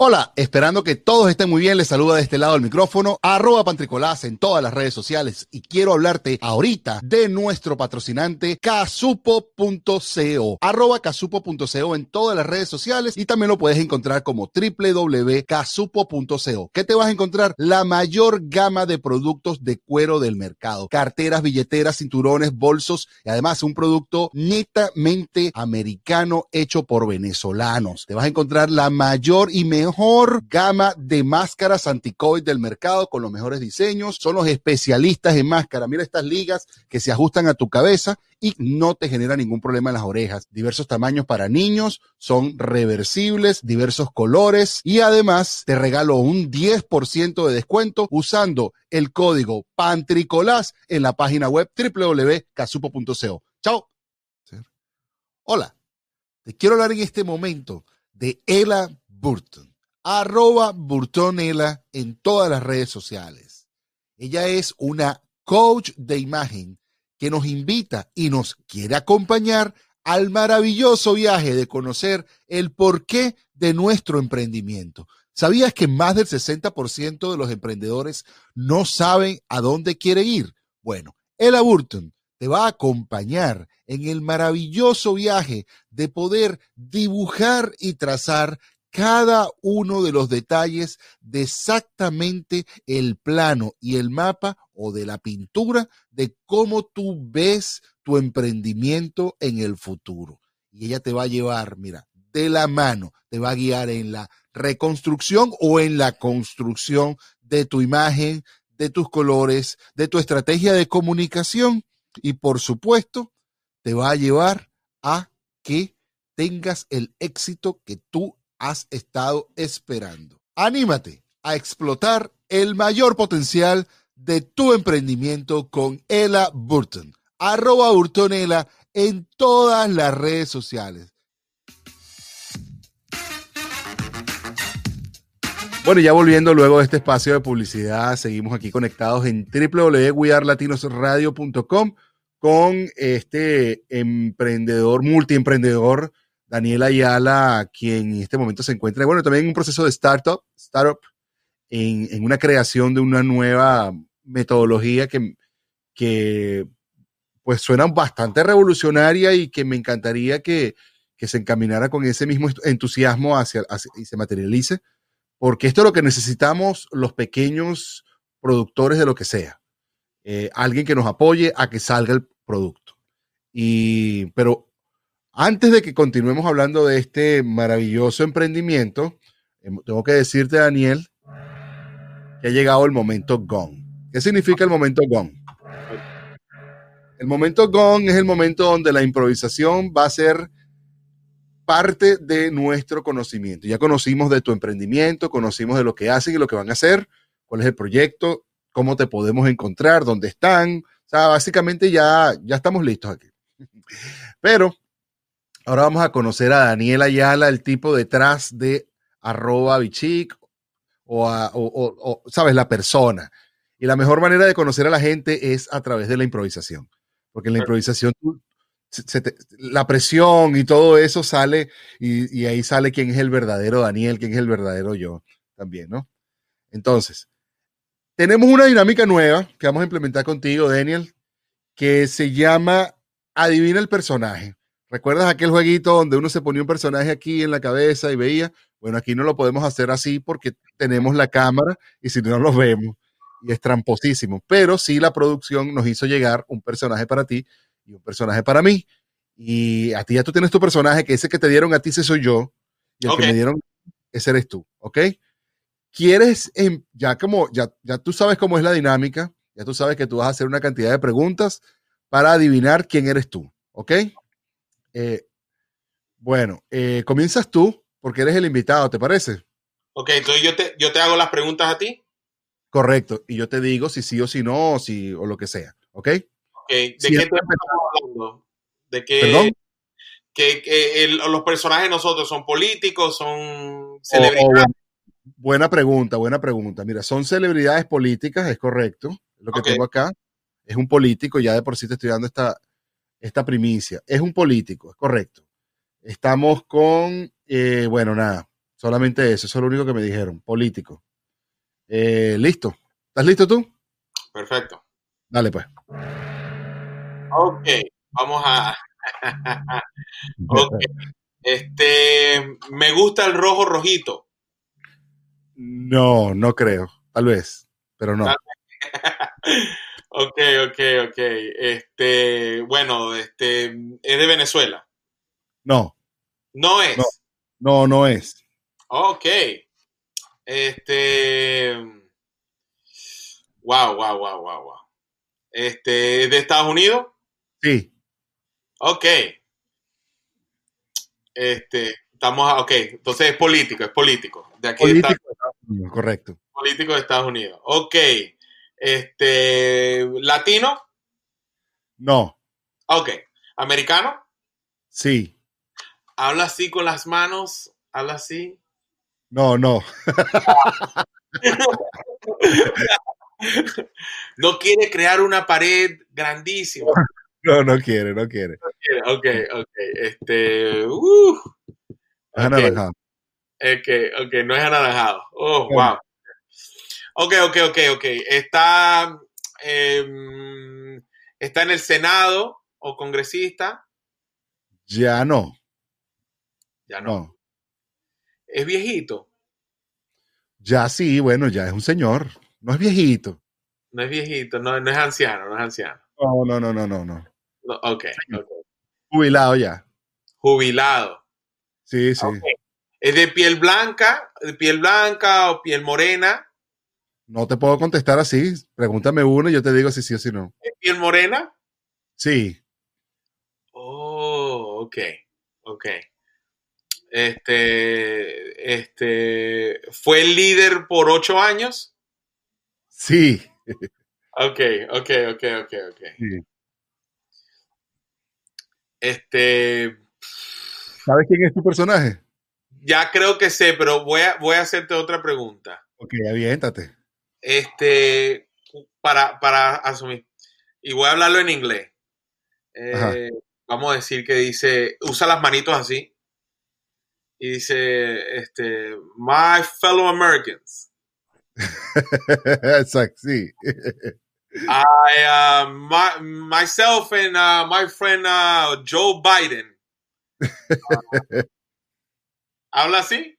Hola, esperando que todos estén muy bien, les saluda de este lado el micrófono, arroba pantricolás en todas las redes sociales y quiero hablarte ahorita de nuestro patrocinante casupo.co, arroba casupo.co en todas las redes sociales y también lo puedes encontrar como www.casupo.co. ¿Qué te vas a encontrar? La mayor gama de productos de cuero del mercado, carteras, billeteras, cinturones, bolsos y además un producto netamente americano hecho por venezolanos. Te vas a encontrar la mayor y mejor mejor gama de máscaras anti-COVID del mercado con los mejores diseños. Son los especialistas en máscara. Mira estas ligas que se ajustan a tu cabeza y no te genera ningún problema en las orejas. Diversos tamaños para niños, son reversibles, diversos colores y además te regalo un 10% de descuento usando el código PANTRICOLAS en la página web www.casupo.co. Chao. Hola, te quiero hablar en este momento de Ella Burton, arroba Burtonela en todas las redes sociales. Ella es una coach de imagen que nos invita y nos quiere acompañar al maravilloso viaje de conocer el porqué de nuestro emprendimiento. ¿Sabías que más del 60% de los emprendedores no saben a dónde quieren ir? Bueno, Ella Burton te va a acompañar en el maravilloso viaje de poder dibujar y trazar cada uno de los detalles de exactamente el plano y el mapa o de la pintura de cómo tú ves tu emprendimiento en el futuro. Y ella te va a llevar, mira, de la mano, te va a guiar en la reconstrucción o en la construcción de tu imagen, de tus colores, de tu estrategia de comunicación y por supuesto te va a llevar a que tengas el éxito que tú has estado esperando. Anímate a explotar el mayor potencial de tu emprendimiento con Ella Burton. Arroba Burtonela en todas las redes sociales. Bueno, ya volviendo luego de este espacio de publicidad, seguimos aquí conectados en www.wearlatinosradio.com con este emprendedor, multiemprendedor, Daniel Ayala, quien en este momento se encuentra, bueno, también en un proceso de startup, startup en, en una creación de una nueva metodología que, que pues suena bastante revolucionaria y que me encantaría que, que se encaminara con ese mismo entusiasmo hacia, hacia, y se materialice, porque esto es lo que necesitamos los pequeños productores de lo que sea. Eh, alguien que nos apoye a que salga el producto. Y, pero antes de que continuemos hablando de este maravilloso emprendimiento, em, tengo que decirte, Daniel, que ha llegado el momento gong. ¿Qué significa el momento gong? El momento gong es el momento donde la improvisación va a ser parte de nuestro conocimiento. Ya conocimos de tu emprendimiento, conocimos de lo que hacen y lo que van a hacer, cuál es el proyecto, cómo te podemos encontrar, dónde están. O sea, básicamente ya, ya estamos listos aquí. [laughs] Pero Ahora vamos a conocer a Daniel Ayala, el tipo detrás de arroba bichic o, o, sabes, la persona. Y la mejor manera de conocer a la gente es a través de la improvisación. Porque en la improvisación la presión y todo eso sale y, y, ahí sale quién es el verdadero Daniel, quién es el verdadero yo también, ¿no? Entonces, tenemos una dinámica nueva que vamos a implementar contigo, Daniel, que se llama Adivina el personaje. ¿Recuerdas aquel jueguito donde uno se ponía un personaje aquí en la cabeza y veía? Bueno, aquí no lo podemos hacer así porque tenemos la cámara y si no lo vemos y es tramposísimo. Pero sí la producción nos hizo llegar un personaje para ti y un personaje para mí. Y a ti ya tú tienes tu personaje, que ese que te dieron a ti, ese soy yo. Y el que me dieron, ese eres tú, ¿ok? ¿Quieres, ya como, ya, ya tú sabes cómo es la dinámica, ya tú sabes que tú vas a hacer una cantidad de preguntas para adivinar quién eres tú, ¿ok? Eh, bueno, eh, comienzas tú porque eres el invitado, ¿te parece? Ok, entonces yo te, yo te hago las preguntas a ti. Correcto, y yo te digo si sí o si no, o, si, o lo que sea, ¿ok? Ok, ¿de qué estamos hablando? ¿De qué? ¿Perdón? Que, que el, los personajes de nosotros son políticos, son celebridades. buena pregunta, buena pregunta. Mira, son celebridades políticas, es correcto. Lo que okay. tengo acá es un político, ya de por sí te estoy dando esta, esta primicia. Es un político, es correcto. Estamos con, eh, bueno, nada, solamente eso, eso es lo único que me dijeron, político. Eh, listo. ¿Estás listo tú? Perfecto. Dale pues. Ok, vamos a... [laughs] ok. Este, me gusta el rojo rojito. No, no creo. Tal vez, pero no. [laughs] Ok, ok, ok. Este, bueno, este, ¿es de Venezuela? No. ¿No es? No, no, no es. Ok. Este. Wow, wow, wow, wow, wow. Este, ¿de Estados Unidos? Sí. Ok. Este, estamos, a- ok, entonces es político, es político. De aquí Político de Estados Unidos, correcto. político de Estados Unidos. Ok. Este, latino, No. ok. Americano, Sí. habla así con las manos, habla así. No, no. [laughs] No quiere crear una pared grandísima. [laughs] No, no quiere, no quiere. Ok, ok. Este, uh, Es Ok. anaranjado. ok, ok, no es anaranjado. Oh, wow. Ok, ok, ok, ok. Está, em, está en el Senado o congresista. Ya no. Ya no. No. Es viejito. Ya sí, bueno, ya es un señor. No es viejito. No es viejito, no, no es anciano, no es anciano. No, no, no, no, no, no. No, ok, ok. Jubilado ya. Jubilado. Sí, sí. ¿Es de piel blanca, de piel blanca o piel morena? No te puedo contestar así. Pregúntame uno y yo te digo si sí o si no. ¿Es piel morena? Sí. Oh, ok, ok. Este, este, ¿fue el líder por ocho años? Sí. Ok, ok, ok, ok, ok. sí. Este, ¿Sabes quién es tu personaje? ya creo que sé, pero voy a, voy a hacerte otra pregunta. Ok, aviéntate. Este, para, para asumir. Y voy a hablarlo en inglés. Eh, vamos a decir que dice, usa las manitos así. Y dice, este, my fellow Americans. [laughs] Exacto, sí. I, uh, my, myself and uh, my friend uh, Joe Biden. Uh, [laughs] ¿Habla así?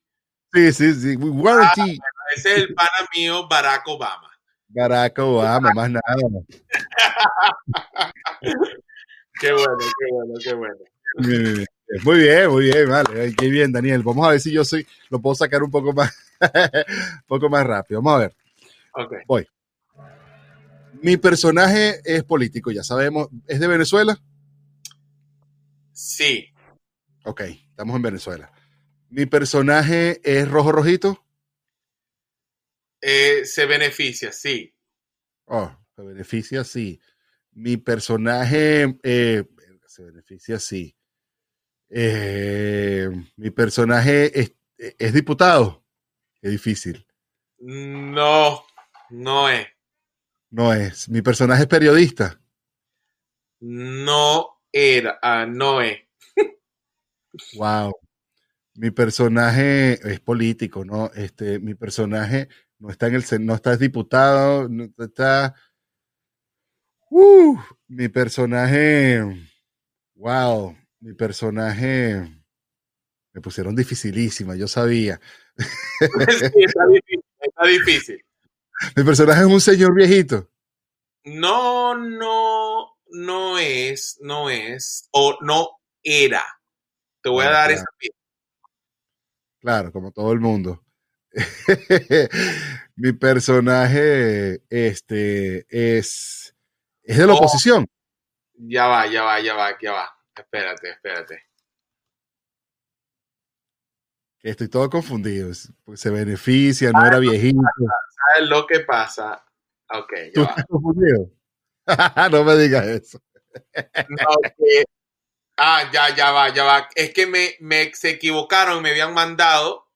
Sí, sí, sí. We warranty. Ese es el pana mío, Barack Obama. Barack Obama, más nada. [laughs] Qué bueno, qué bueno, qué bueno. Bien, bien, bien. Muy bien, muy bien, vale. Qué bien, Daniel. Vamos a ver si yo soy, lo puedo sacar un poco más, un [laughs] poco más rápido. Vamos a ver. Ok. Mi personaje es político, ya sabemos. ¿Es de Venezuela? Sí, Ok, estamos en Venezuela. Mi personaje es rojo rojito. Eh, se beneficia, sí. Oh, se beneficia, sí. Mi personaje eh, se beneficia, sí. Eh, mi personaje es, es diputado. Qué difícil. No, no es. No es. Mi personaje es periodista. No era, ah, no es. Wow. Mi personaje es político, ¿no? Este, mi personaje no está en el no está es diputado, no está. Uh, mi personaje. Wow. Mi personaje. Me pusieron dificilísima, yo sabía. [laughs] Sí, está difícil, está difícil. Mi personaje es un señor viejito. No, no, no es, no es, o no era. Te voy a Ah, dar claro. esa pista. Claro, como todo el mundo. [laughs] mi personaje este, es, es de la Oh. oposición. Ya va, ya va, ya va, ya va. Espérate, espérate. estoy todo confundido. Se beneficia, no era viejito. ¿Sabes lo que pasa? Ok, ¿Tú ya va. estás confundido? [laughs] no me digas eso. No, que- ah, ya, ya va, ya va. Es que me, me se equivocaron, me habían mandado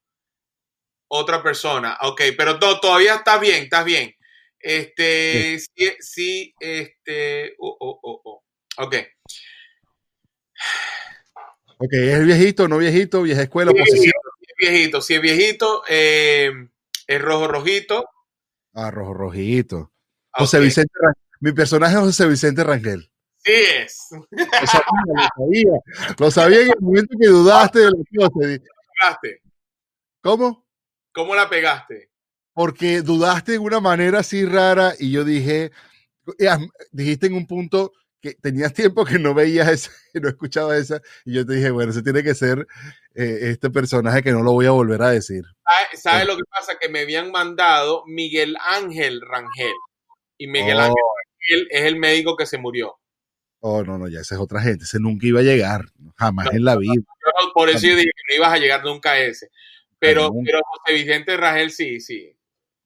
otra persona. Ok, pero to- todavía está bien, está bien. Este, sí, sí, este, oh, oh, oh, oh. Ok. Ok, ¿es viejito, no viejito, vieja escuela, Sí, oposición? es viejito, si es viejito, eh, es rojo rojito. Ah, rojo, rojito. Ok, José Vicente Rangel. Mi personaje es José Vicente Rangel. Sí es. Lo sabía, lo sabía. Lo sabía en el momento que dudaste de cosa. [laughs] Pegaste. ¿Cómo? ¿Cómo la pegaste? Porque dudaste de una manera así rara y yo dije, eh, dijiste en un punto que tenías tiempo que no veías esa, que [laughs] no escuchabas esa, y yo te dije, bueno, ese tiene que ser eh, este personaje que no lo voy a volver a decir. ¿Sabes sabe lo que pasa? Que me habían mandado Miguel Ángel Rangel. Y Miguel Oh. Ángel Rangel es el médico que se murió. Oh, no, no, ya esa es otra gente, ese nunca iba a llegar, jamás en la vida. No- por eso yo dije que no ibas a llegar nunca a ese. Pero, pero José Vicente Rangel sí, sí.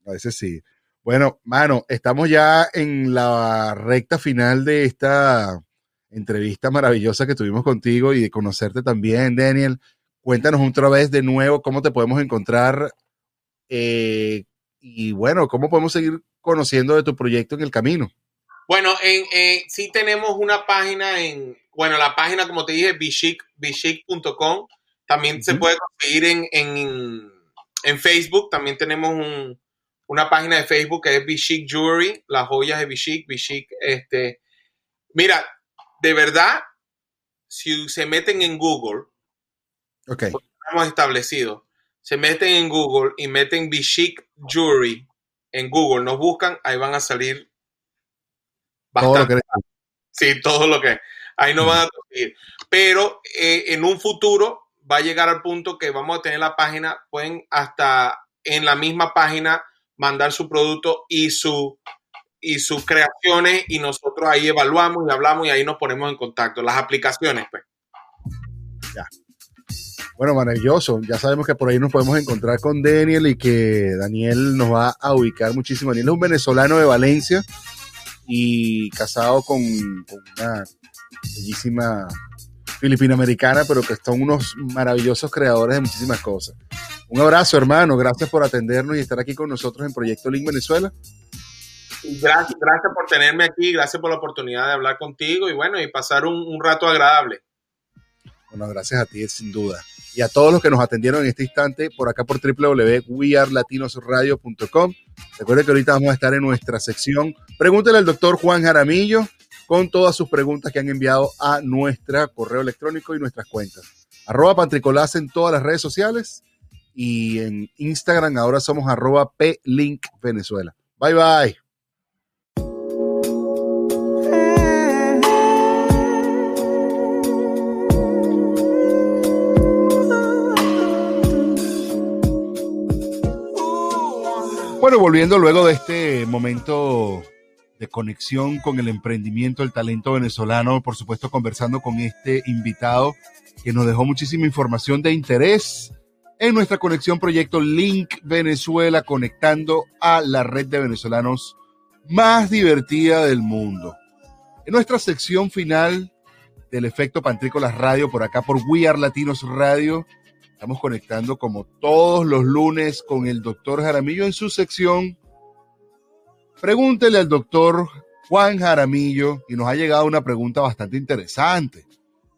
A veces sí. Bueno, mano, estamos ya en la recta final de esta entrevista maravillosa que tuvimos contigo y de conocerte también, Daniel. Cuéntanos otra vez de nuevo cómo te podemos encontrar eh, y bueno, cómo podemos seguir conociendo de tu proyecto en el camino. Bueno, en, en- sí tenemos una página en, bueno, la página, como te dije, bichic, bichic.com. También se puede conseguir en, en, en Facebook. También tenemos un- una página de Facebook que es Bichic Jewelry, las joyas de Bichic, Bichic, este. Mira, de verdad, si se meten en Google, Ok, hemos establecido, se meten en Google y meten Bichic Jewelry en Google, nos buscan, ahí van a salir todo lo bastante. que Sí, todo lo que ahí no van a conseguir. Pero eh, en un futuro va a llegar al punto que vamos a tener la página, pueden hasta en la misma página mandar su producto y su y sus creaciones y nosotros ahí evaluamos y hablamos y ahí nos ponemos en contacto. Las aplicaciones, pues. Bueno, maravilloso. Ya sabemos que por ahí nos podemos encontrar con Daniel y que Daniel nos va a ubicar muchísimo. Daniel es un venezolano de Valencia y casado con, con una bellísima filipina-americana, pero que son unos maravillosos creadores de muchísimas cosas. Un abrazo, hermano. Gracias por atendernos y estar aquí con nosotros en Proyecto Link Venezuela. Gracias, gracias por tenerme aquí, gracias por la oportunidad de hablar contigo y bueno, y pasar un, un rato agradable. Bueno, gracias a ti, sin duda. Y a todos los que nos atendieron en este instante por acá por www.wearlatinosradio.com. Recuerden que ahorita vamos a estar en nuestra sección Pregúntele al doctor Juan Jaramillo con todas sus preguntas que han enviado a nuestra correo electrónico y nuestras cuentas. Arroba Pantricolás en todas las redes sociales y en Instagram ahora somos arroba Plink Venezuela. Bye bye. Bueno, volviendo luego de este momento de conexión con el emprendimiento, el talento venezolano, por supuesto conversando con este invitado que nos dejó muchísima información de interés en nuestra conexión proyecto Link Venezuela, conectando a la red de venezolanos más divertida del mundo. En nuestra sección final del efecto Pantrícolas Radio, por acá por We Are Latinos Radio, Estamos conectando como todos los lunes con el doctor Jaramillo en su sección. Pregúntele al doctor Juan Jaramillo y nos ha llegado una pregunta bastante interesante,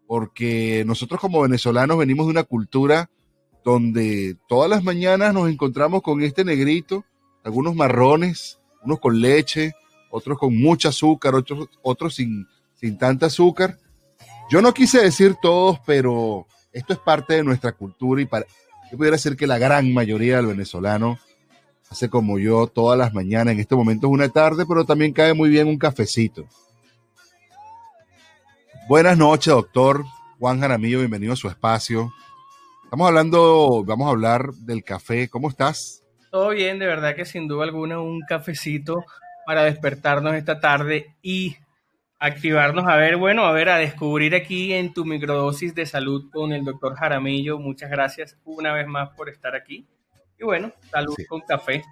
porque nosotros como venezolanos venimos de una cultura donde todas las mañanas nos encontramos con este negrito, algunos marrones, unos con leche, otros con mucho azúcar, otros, otros sin, sin tanta azúcar. Yo no quise decir todos, pero esto es parte de nuestra cultura y para, yo pudiera decir que la gran mayoría del venezolano hace como yo todas las mañanas. En este momento es una tarde, pero también cae muy bien un cafecito. Buenas noches, doctor Juan Jaramillo. Bienvenido a su espacio. Estamos hablando, vamos a hablar del café. ¿Cómo estás? Todo bien, de verdad que sin duda alguna un cafecito para despertarnos esta tarde y activarnos a ver, bueno, a ver, a descubrir aquí en tu microdosis de salud con el doctor Jaramillo. Muchas gracias una vez más por estar aquí. Y bueno, salud Sí. con café.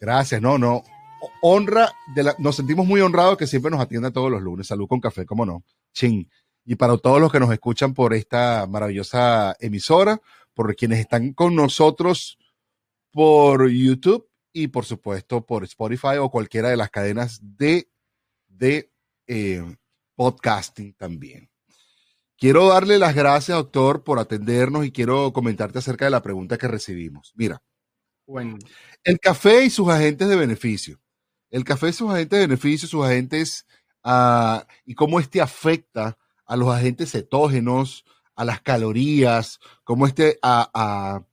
Gracias, no, no. Honra, de la, nos sentimos muy honrados que siempre nos atienda todos los lunes. Salud con café, cómo no. Ching. Y para todos los que nos escuchan por esta maravillosa emisora, por quienes están con nosotros por YouTube y por supuesto por Spotify o cualquiera de las cadenas de, de eh, podcasting también. Quiero darle las gracias, doctor, por atendernos y quiero comentarte acerca de la pregunta que recibimos. Mira, Bueno, el café y sus agentes de beneficio. El café y sus agentes de beneficio, sus agentes, ah, y cómo este afecta a los agentes cetógenos, a las calorías, cómo este a- a-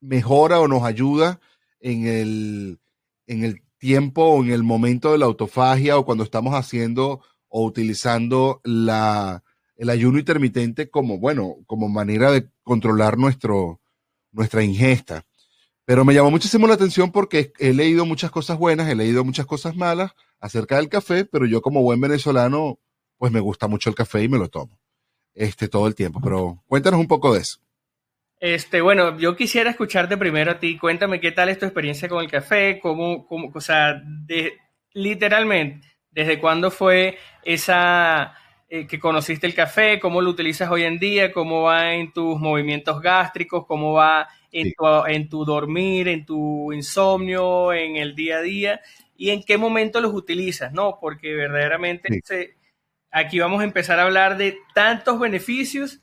mejora o nos ayuda en el, en el tiempo o en el momento de la autofagia o cuando estamos haciendo o utilizando la, el ayuno intermitente como, bueno, como manera de controlar nuestro, nuestra ingesta. Pero me llamó muchísimo la atención porque he leído muchas cosas buenas, he leído muchas cosas malas acerca del café, pero yo como buen venezolano, pues me gusta mucho el café y me lo tomo este, todo el tiempo. Pero cuéntanos un poco de eso. Este, bueno, yo quisiera escucharte primero a ti. Cuéntame qué tal es tu experiencia con el café, cómo, cómo o sea, de, literalmente, desde cuándo fue esa eh, que conociste el café, cómo lo utilizas hoy en día, cómo va en tus movimientos gástricos, cómo va en, tu, en tu dormir, en tu insomnio, en el día a día y en qué momento los utilizas, ¿no? Porque verdaderamente aquí vamos a empezar a hablar de tantos beneficios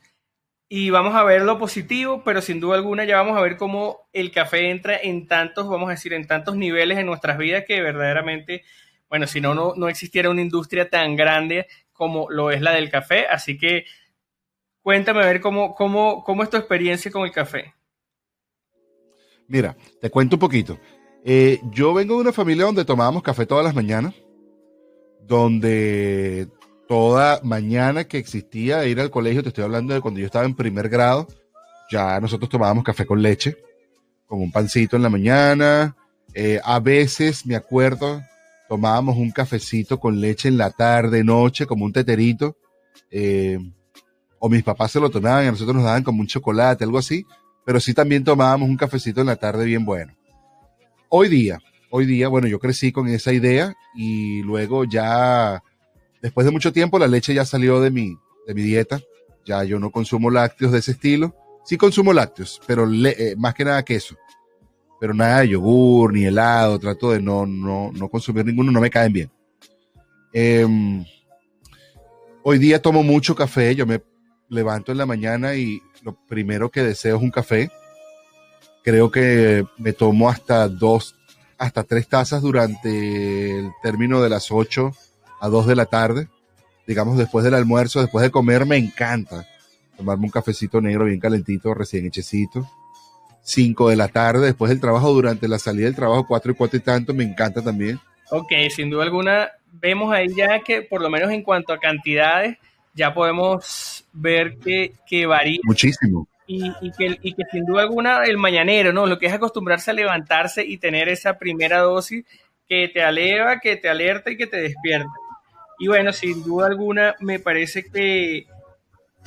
y vamos a ver lo positivo, pero sin duda alguna ya vamos a ver cómo el café entra en tantos, vamos a decir, en tantos niveles en nuestras vidas que verdaderamente, bueno, si no, no, no existiera una industria tan grande como lo es la del café. Así que cuéntame a ver cómo, cómo, cómo es tu experiencia con el café. Mira, te cuento un poquito. Eh, yo vengo de una familia donde tomábamos café todas las mañanas, donde toda mañana que existía ir al colegio, te estoy hablando de cuando yo estaba en primer grado, ya nosotros tomábamos café con leche, con un pancito en la mañana. Eh, a veces, me acuerdo, tomábamos un cafecito con leche en la tarde, noche, como un teterito. Eh, o mis papás se lo tomaban y a nosotros nos daban como un chocolate, algo así. Pero sí también tomábamos un cafecito en la tarde bien bueno. Hoy día, hoy día, bueno, yo crecí con esa idea y luego ya, después de mucho tiempo, la leche ya salió de mi, de mi dieta. Ya yo no consumo lácteos de ese estilo. Sí consumo lácteos, pero eh, más que nada queso pero nada de yogur ni helado, trato de no, no, no consumir ninguno, no me caen bien. Em, hoy día tomo mucho café, yo me levanto en la mañana y lo primero que deseo es un café. Creo que me tomo hasta dos, hasta tres tazas durante el término de las 8 a 2 de la tarde. Digamos, después del almuerzo, después de comer, me encanta tomarme un cafecito negro bien calentito, recién hechecito 5 de la tarde, después del trabajo, durante la salida del trabajo, 4 y 4 y tanto, me encanta también. Ok, sin duda alguna, vemos ahí ya que por lo menos en cuanto a cantidades, ya podemos ver que, que varía. Muchísimo. Y, y, que, y que sin duda alguna el mañanero, ¿no? Lo que es acostumbrarse a levantarse y tener esa primera dosis que te aleva, que te alerta y que te despierta. Y bueno, sin duda alguna, me parece que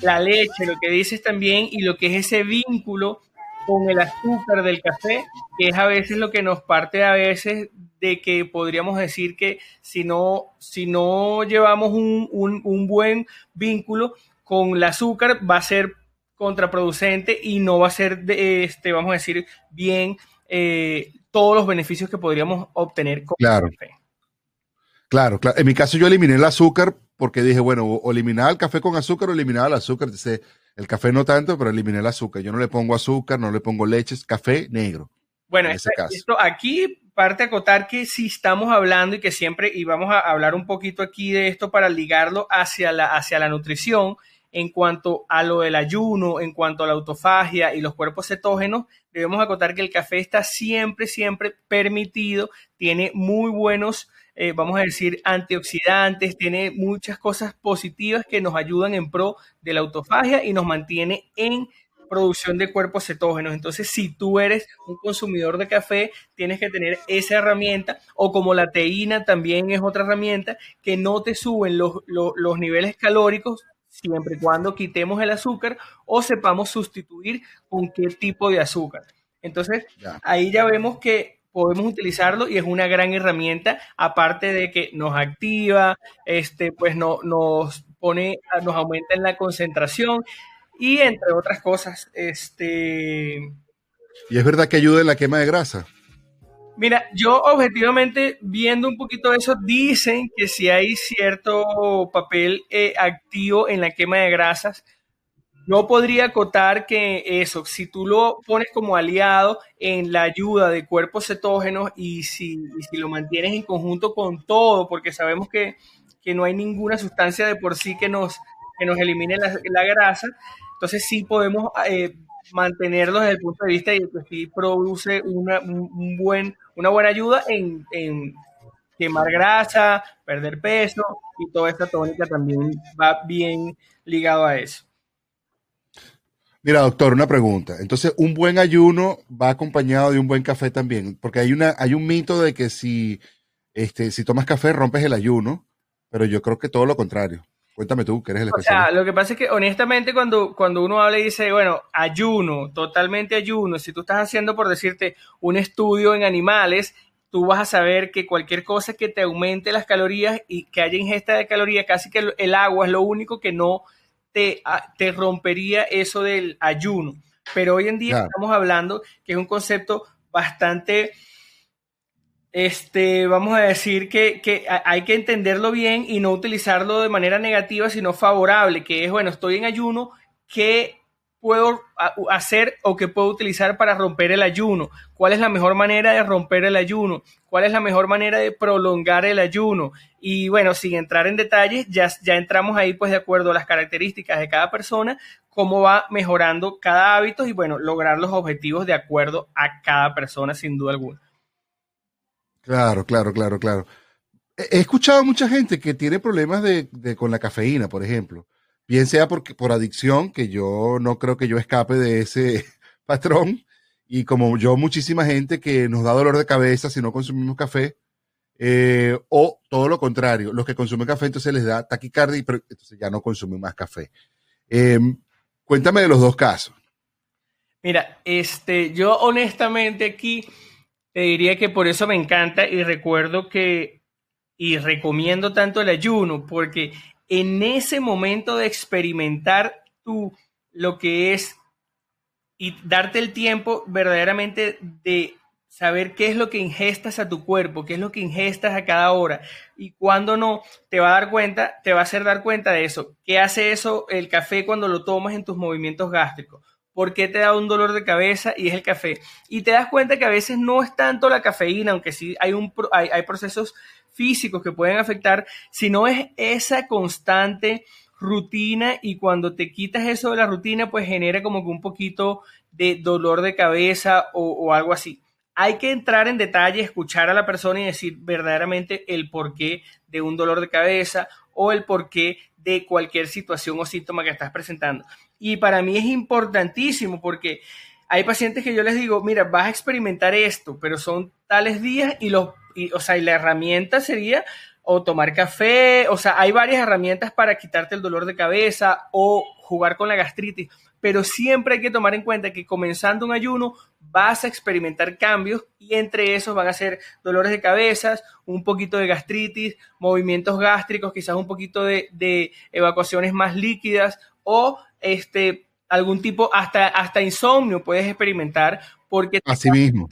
la leche, lo que dices también, y lo que es ese vínculo con el azúcar del café, que es a veces lo que nos parte a veces de que podríamos decir que si no, si no llevamos un, un, buen vínculo con el azúcar va a ser contraproducente y no va a ser, de, este, vamos a decir, bien eh, todos los beneficios que podríamos obtener con claro. el café. Claro, claro. En mi caso yo eliminé el azúcar porque dije, bueno, o eliminaba el café con azúcar o eliminaba el azúcar. Dice, el café no tanto, pero eliminé el azúcar. Yo no le pongo azúcar, no le pongo leches, café negro. Bueno, en ese caso. esto aquí parte a acotar que si estamos hablando y que siempre, y vamos a hablar un poquito aquí de esto para ligarlo hacia la, hacia la nutrición, en cuanto a lo del ayuno, en cuanto a la autofagia y los cuerpos cetógenos, debemos acotar que el café está siempre, siempre permitido, tiene muy buenos eh, vamos a decir, antioxidantes, tiene muchas cosas positivas que nos ayudan en pro de la autofagia y nos mantiene en producción de cuerpos cetógenos. Entonces, si tú eres un consumidor de café, tienes que tener esa herramienta, o como la teína también es otra herramienta, que no te suben los, los niveles calóricos siempre y cuando quitemos el azúcar o sepamos sustituir con qué tipo de azúcar. Entonces, ahí ya vemos que podemos utilizarlo y es una gran herramienta, aparte de que nos activa, este, pues no, nos pone, nos aumenta en la concentración y entre otras cosas, este... ¿Y es verdad que ayuda en la quema de grasa? Mira, yo objetivamente viendo un poquito eso, dicen que si hay cierto papel eh, activo en la quema de grasas, yo podría acotar que eso, si tú lo pones como aliado en la ayuda de cuerpos cetógenos y si, lo mantienes en conjunto con todo, porque sabemos que, no hay ninguna sustancia de por sí que nos, elimine la, grasa, entonces sí podemos eh, mantenerlo desde el punto de vista y que sí produce una, una buena ayuda en, quemar grasa, perder peso y toda esta tónica también va bien ligado a eso. Mira, doctor, una pregunta. Entonces, un buen ayuno va acompañado de un buen café también, porque hay una, hay un mito de que si, este, si tomas café rompes el ayuno, pero yo creo que todo lo contrario. Cuéntame tú, que eres el especialista. O sea, lo que pasa es que honestamente cuando, cuando uno habla y dice, bueno, ayuno, totalmente ayuno, si tú estás haciendo, por decirte, un estudio en animales, tú vas a saber que cualquier cosa que te aumente las calorías y que haya ingesta de calorías, casi que el agua es lo único que no te, rompería eso del ayuno. Pero hoy en día estamos hablando que es un concepto bastante, este, vamos a decir que, que, hay que entenderlo bien y no utilizarlo de manera negativa, sino favorable, que es, bueno, estoy en ayuno, ¿qué puedo hacer o qué puedo utilizar para romper el ayuno? ¿Cuál es la mejor manera de romper el ayuno? ¿Cuál es la mejor manera de prolongar el ayuno? Y bueno, sin entrar en detalles, ya, ya entramos ahí pues de acuerdo a las características de cada persona, cómo va mejorando cada hábito y bueno, lograr los objetivos de acuerdo a cada persona sin duda alguna. Claro, claro, claro, claro. He escuchado a mucha gente que tiene problemas de, con la cafeína, por ejemplo bien sea por, por adicción, que yo no creo que yo escape de ese [laughs] patrón, y como yo, muchísima gente que nos da dolor de cabeza si no consumimos café, eh, o todo lo contrario, los que consumen café entonces les da taquicardia y entonces ya no consumen más café. Em, cuéntame de los dos casos. Mira, este, yo honestamente aquí te diría que por eso me encanta y recuerdo que y recomiendo tanto el ayuno porque en ese momento de experimentar tú lo que es y darte el tiempo verdaderamente de saber qué es lo que ingestas a tu cuerpo, qué es lo que ingestas a cada hora y cuando no, te va a dar cuenta, te va a hacer dar cuenta de eso. ¿Qué hace eso el café cuando lo tomas en tus movimientos gástricos? ¿Por qué te da un dolor de cabeza? Y es el café. Y te das cuenta que a veces no es tanto la cafeína, aunque sí hay, un, hay, hay procesos físicos que pueden afectar, sino es esa constante rutina y cuando te quitas eso de la rutina, pues genera como que un poquito de dolor de cabeza o, algo así. Hay que entrar en detalle, escuchar a la persona y decir verdaderamente el porqué de un dolor de cabeza o el porqué de cualquier situación o síntoma que estás presentando. Y para mí es importantísimo porque hay pacientes que yo les digo, mira, vas a experimentar esto, pero son tales días y los y, o sea, y la herramienta sería o tomar café, o sea, hay varias herramientas para quitarte el dolor de cabeza o jugar con la gastritis, pero siempre hay que tomar en cuenta que comenzando un ayuno vas a experimentar cambios y entre esos van a ser dolores de cabeza, un poquito de gastritis, movimientos gástricos, quizás un poquito de, de evacuaciones más líquidas o este algún tipo, hasta, hasta insomnio puedes experimentar porque te,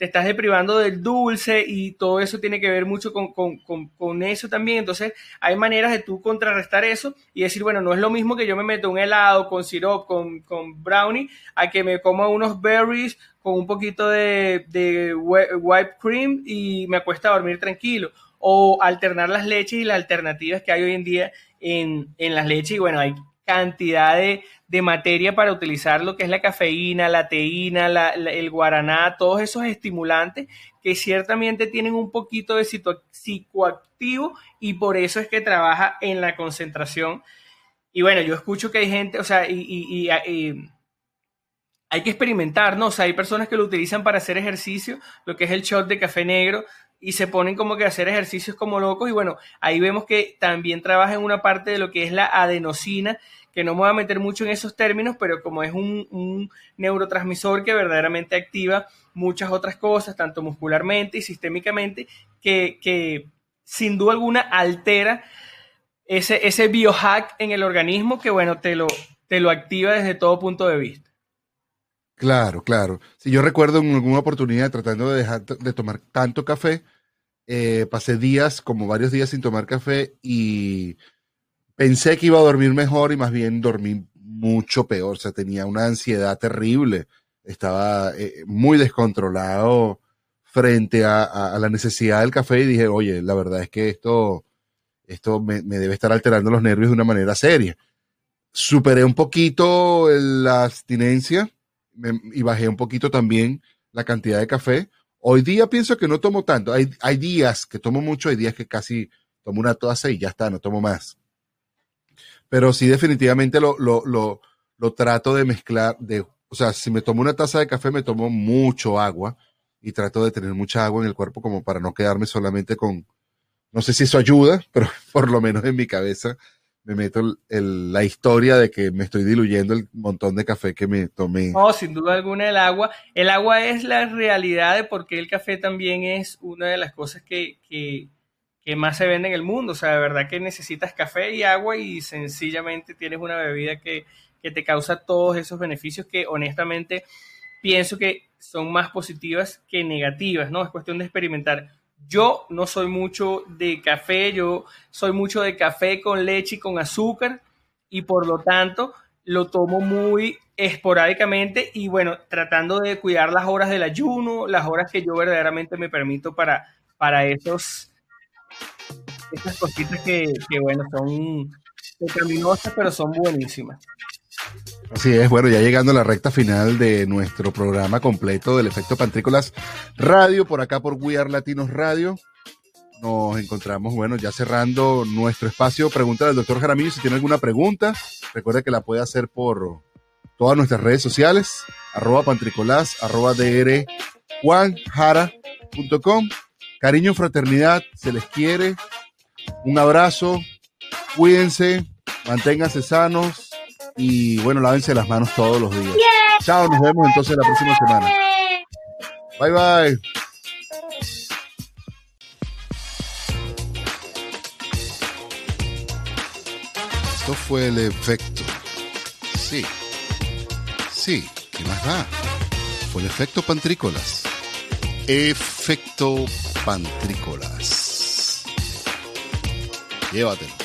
estás, deprivando del dulce y todo eso tiene que ver mucho con, eso también. Entonces, hay maneras de tú contrarrestar eso y decir, bueno, no es lo mismo que yo me meto un helado con sirop, con, con brownie, a que me coma unos berries con un poquito de, de white cream y me acuesta a dormir tranquilo. O alternar las leches y las alternativas que hay hoy en día en, en las leches. Y bueno, hay cantidad de, materia para utilizar lo que es la cafeína, la teína, el guaraná, todos esos estimulantes que ciertamente tienen un poquito de psicoactivo y por eso es que trabaja en la concentración. Y bueno, yo escucho que hay gente, o sea, y, hay que experimentar, ¿no? O sea, hay personas que lo utilizan para hacer ejercicio, lo que es el shot de café negro, y se ponen como que a hacer ejercicios como locos y bueno, ahí vemos que también trabaja en una parte de lo que es la adenosina, que no me voy a meter mucho en esos términos, pero como es un, neurotransmisor que verdaderamente activa muchas otras cosas, tanto muscularmente y sistémicamente, que, sin duda alguna altera ese, ese biohack en el organismo que bueno, te lo, te lo activa desde todo punto de vista. Claro, claro. Si yo recuerdo en alguna oportunidad tratando de dejar de tomar tanto café, eh, pasé días, como varios días sin tomar café y pensé que iba a dormir mejor y más bien dormí mucho peor. O sea, tenía una ansiedad terrible. Estaba eh, muy descontrolado frente a, la necesidad del café y dije, oye, la verdad es que esto, esto me, me debe estar alterando los nervios de una manera seria. Superé un poquito la abstinencia y bajé un poquito también la cantidad de café. Hoy día pienso que no tomo tanto. Hay, hay días que tomo mucho, hay días que casi tomo una taza y ya está, no tomo más. Pero sí, definitivamente lo, lo, lo, lo trato de mezclar, de, o sea, si me tomo una taza de café, me tomo mucho agua y trato de tener mucha agua en el cuerpo como para no quedarme solamente con, no sé si eso ayuda, [laughs] pero por lo menos en mi cabeza me meto la historia de que me estoy diluyendo el montón de café que me tomé. No, sin duda alguna el agua. El agua es la realidad de por qué el café también es una de las cosas que, que, que más se vende en el mundo. O sea, de verdad que necesitas café y agua y sencillamente tienes una bebida que, que te causa todos esos beneficios que honestamente pienso que son más positivas que negativas, ¿no? Es cuestión de experimentar. Yo no soy mucho de café, yo soy mucho de café con leche y con azúcar y por lo tanto lo tomo muy esporádicamente y bueno, tratando de cuidar las horas del ayuno, las horas que yo verdaderamente me permito para, para esos, esas cositas que, que bueno, son pecaminosas pero son buenísimas. Así es, bueno, ya llegando a la recta final de nuestro programa completo del efecto Pantrícolas Radio, por acá por We Are Latinos Radio. Nos encontramos, bueno, ya cerrando nuestro espacio. Pregúntale al doctor Jaramillo si tiene alguna pregunta. Recuerda que la puede hacer por todas nuestras redes sociales, arroba pantricolás, arroba dr juanjara.com. Cariño, fraternidad, se les quiere. Un abrazo, cuídense, manténganse sanos y bueno, lávense las manos todos los días. Chao, nos vemos entonces la próxima semana. Bye bye. Esto fue el efecto. Sí. Sí, ¿qué más da? Fue el efecto pantrícolas. Efecto pantrícolas. Llévatelo.